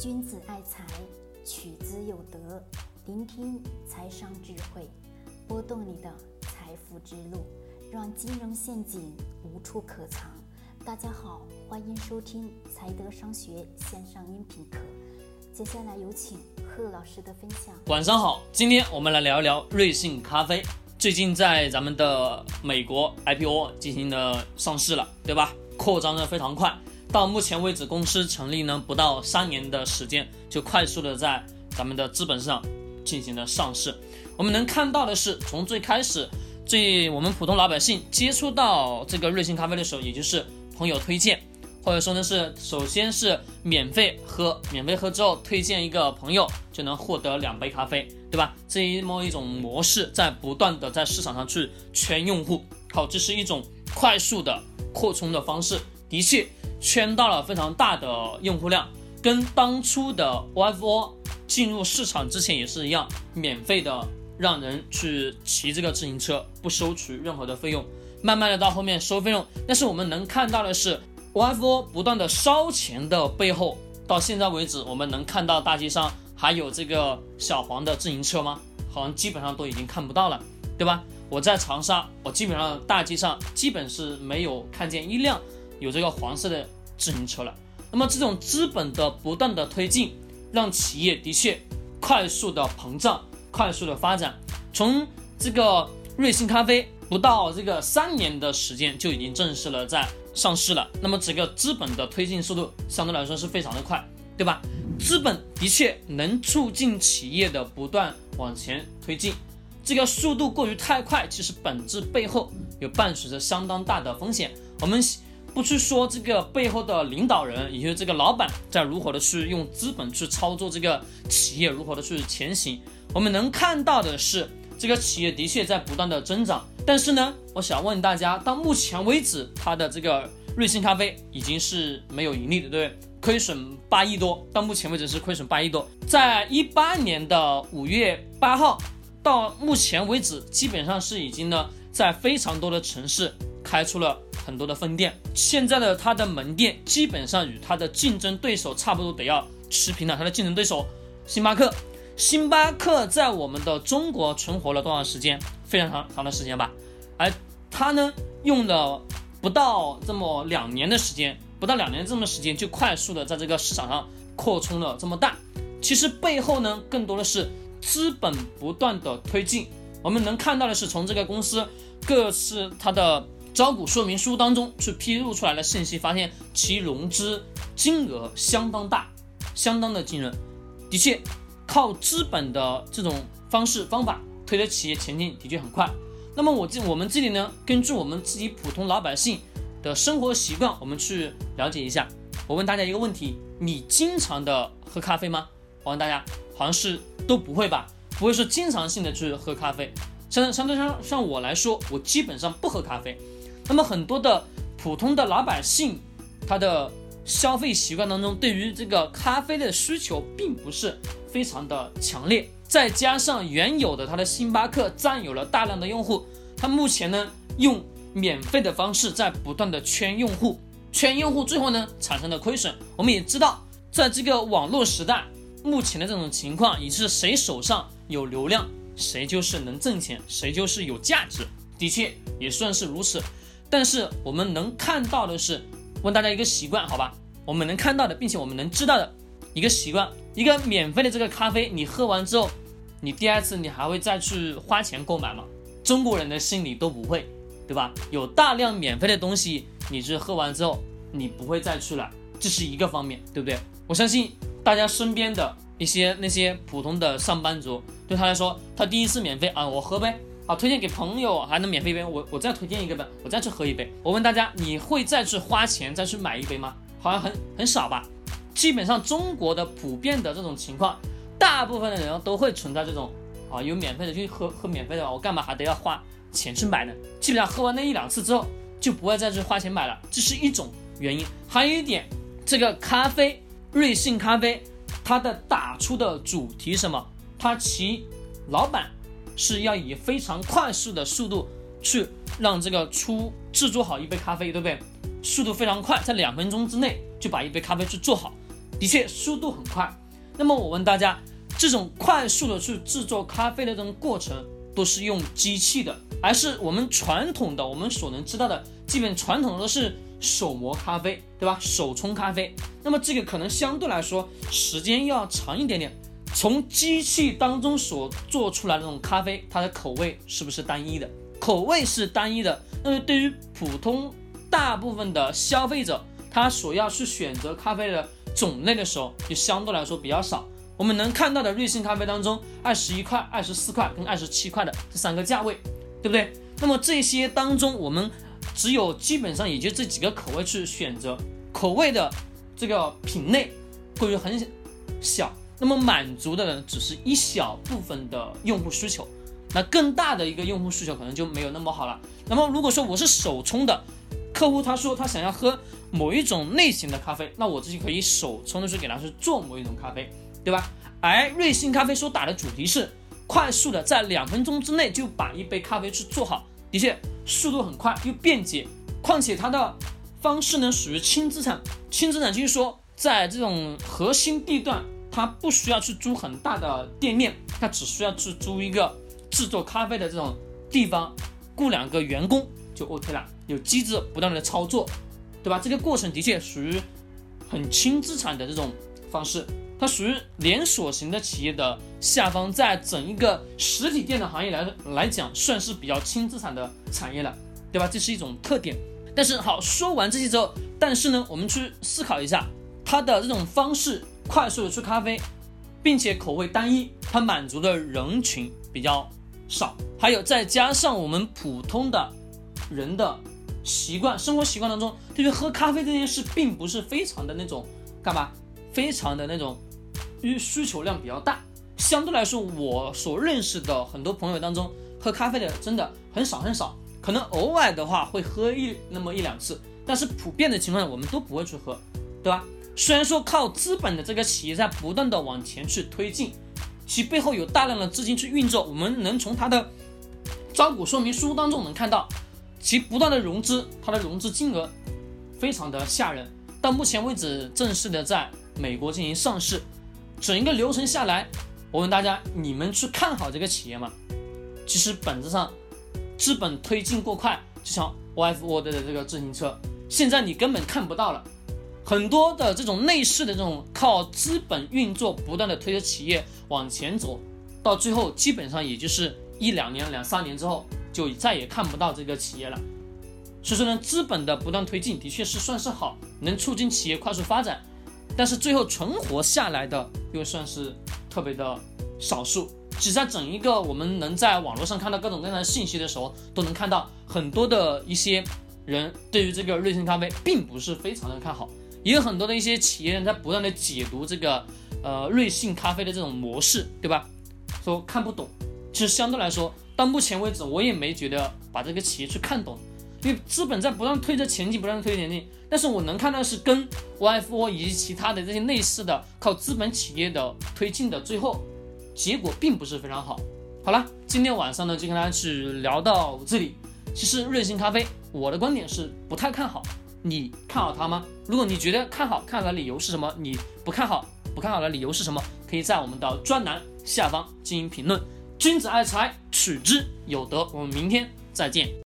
君子爱财，取之有德。聆听财商智慧，拨动你的财富之路，让金融陷阱无处可藏。大家好，欢迎收听财德商学线上音频课。接下来有请贺老师的分享。晚上好，今天我们来聊一聊瑞幸咖啡。最近在咱们的美国 IPO 进行了上市了，对吧？扩张的非常快。到目前为止，公司成立呢不到三年的时间，就快速的在咱们的资本市场进行了上市。我们能看到的是，从最开始，最我们普通老百姓接触到这个瑞幸咖啡的时候，也就是朋友推荐，或者说呢是首先是免费喝，免费喝之后推荐一个朋友就能获得两杯咖啡，对吧？这一么一种模式在不断的在市场上去圈用户，好，这是一种快速的扩充的方式，的确。圈到了非常大的用户量，跟当初的 OFO 进入市场之前也是一样，免费的让人去骑这个自行车，不收取任何的费用。慢慢的到后面收费用，但是我们能看到的是 OFO 不断的烧钱的背后，到现在为止，我们能看到大街上还有这个小黄的自行车吗？好像基本上都已经看不到了，对吧？我在长沙，我基本上大街上基本是没有看见一辆。有这个黄色的自行车了，那么这种资本的不断的推进，让企业的确快速的膨胀，快速的发展。从这个瑞幸咖啡不到这个三年的时间就已经正式了在上市了，那么整个资本的推进速度相对来说是非常的快，对吧？资本的确能促进企业的不断往前推进，这个速度过于太快，其实本质背后有伴随着相当大的风险。我们。不去说这个背后的领导人，也就是这个老板在如何的去用资本去操作这个企业，如何的去前行。我们能看到的是，这个企业的确在不断的增长。但是呢，我想问大家，到目前为止，它的这个瑞幸咖啡已经是没有盈利的，对不对？亏损八亿多，到目前为止是亏损八亿多。在一八年的五月八号，到目前为止，基本上是已经呢，在非常多的城市开出了。很多的分店，现在的它的门店基本上与它的竞争对手差不多，得要持平了。它的竞争对手星巴克，星巴克在我们的中国存活了多长时间？非常长长的时间吧。而它呢，用了不到这么两年的时间，不到两年这么时间就快速的在这个市场上扩充了这么大。其实背后呢，更多的是资本不断的推进。我们能看到的是，从这个公司各次它的。招股说明书当中去披露出来的信息，发现其融资金额相当大，相当的惊人。的确，靠资本的这种方式方法推着企业前进的确很快。那么我这我们这里呢，根据我们自己普通老百姓的生活习惯，我们去了解一下。我问大家一个问题：你经常的喝咖啡吗？我问大家，好像是都不会吧？不会说经常性的去喝咖啡。相相对上像我来说，我基本上不喝咖啡。那么很多的普通的老百姓，他的消费习惯当中，对于这个咖啡的需求并不是非常的强烈。再加上原有的他的星巴克占有了大量的用户，他目前呢用免费的方式在不断的圈用户，圈用户最后呢产生了亏损。我们也知道，在这个网络时代，目前的这种情况，也是谁手上有流量，谁就是能挣钱，谁就是有价值。的确也算是如此。但是我们能看到的是，问大家一个习惯，好吧？我们能看到的，并且我们能知道的一个习惯，一个免费的这个咖啡，你喝完之后，你第二次你还会再去花钱购买吗？中国人的心理都不会，对吧？有大量免费的东西，你是喝完之后，你不会再去了，这是一个方面，对不对？我相信大家身边的一些那些普通的上班族，对他来说，他第一次免费啊，我喝呗。好，推荐给朋友还能免费一杯，我我再推荐一个呗，我再去喝一杯。我问大家，你会再去花钱再去买一杯吗？好像很很少吧。基本上中国的普遍的这种情况，大部分的人都会存在这种啊，有免费的就喝喝免费的，我干嘛还得要花钱去买呢？基本上喝完那一两次之后，就不会再去花钱买了，这是一种原因。还有一点，这个咖啡，瑞幸咖啡，它的打出的主题什么？它其老板。是要以非常快速的速度去让这个出制作好一杯咖啡，对不对？速度非常快，在两分钟之内就把一杯咖啡去做好。的确速度很快。那么我问大家，这种快速的去制作咖啡的这种过程，都是用机器的，还是我们传统的我们所能知道的，基本传统的都是手磨咖啡，对吧？手冲咖啡。那么这个可能相对来说时间要长一点点。从机器当中所做出来的这种咖啡，它的口味是不是单一的？口味是单一的。那么对于普通大部分的消费者，他所要去选择咖啡的种类的时候，就相对来说比较少。我们能看到的瑞幸咖啡当中，二十一块、二十四块跟二十七块的这三个价位，对不对？那么这些当中，我们只有基本上也就这几个口味去选择，口味的这个品类会于很小。那么满足的呢，只是一小部分的用户需求，那更大的一个用户需求可能就没有那么好了。那么如果说我是手冲的客户，他说他想要喝某一种类型的咖啡，那我自己可以手冲的去给他去做某一种咖啡，对吧？而瑞幸咖啡所打的主题是快速的，在两分钟之内就把一杯咖啡去做好，的确速度很快又便捷，况且它的方式呢属于轻资产，轻资产就是说在这种核心地段。他不需要去租很大的店面，他只需要去租一个制作咖啡的这种地方，雇两个员工就 OK 了，有机制不断的操作，对吧？这个过程的确属于很轻资产的这种方式，它属于连锁型的企业的下方，在整一个实体店的行业来来讲，算是比较轻资产的产业了，对吧？这是一种特点。但是好，说完这些之后，但是呢，我们去思考一下它的这种方式。快速的出咖啡，并且口味单一，它满足的人群比较少，还有再加上我们普通的人的习惯，生活习惯当中，对于喝咖啡这件事，并不是非常的那种干嘛，非常的那种，需需求量比较大。相对来说，我所认识的很多朋友当中，喝咖啡的真的很少很少，可能偶尔的话会喝一那么一两次，但是普遍的情况下，我们都不会去喝，对吧？虽然说靠资本的这个企业在不断的往前去推进，其背后有大量的资金去运作，我们能从它的招股说明书当中能看到，其不断的融资，它的融资金额非常的吓人。到目前为止，正式的在美国进行上市，整一个流程下来，我问大家，你们去看好这个企业吗？其实本质上，资本推进过快，就像 YFWorld 的这个自行车，现在你根本看不到了。很多的这种类似的这种靠资本运作不断的推着企业往前走，到最后基本上也就是一两年、两三年之后就再也看不到这个企业了。所以说呢，资本的不断推进的确是算是好，能促进企业快速发展，但是最后存活下来的又算是特别的少数。其实，在整一个我们能在网络上看到各种各样的信息的时候，都能看到很多的一些人对于这个瑞幸咖啡并不是非常的看好。也有很多的一些企业在不断的解读这个呃瑞幸咖啡的这种模式，对吧？说看不懂。其实相对来说，到目前为止，我也没觉得把这个企业去看懂，因为资本在不断推着前进，不断推着前进。但是我能看到是跟 YFO 以及其他的这些类似的靠资本企业的推进的，最后结果并不是非常好。好了，今天晚上呢就跟大家去聊到这里。其实瑞幸咖啡，我的观点是不太看好。你看好它吗？如果你觉得看好，看好的理由是什么？你不看好，不看好的理由是什么？可以在我们的专栏下方进行评论。君子爱财，取之有德。我们明天再见。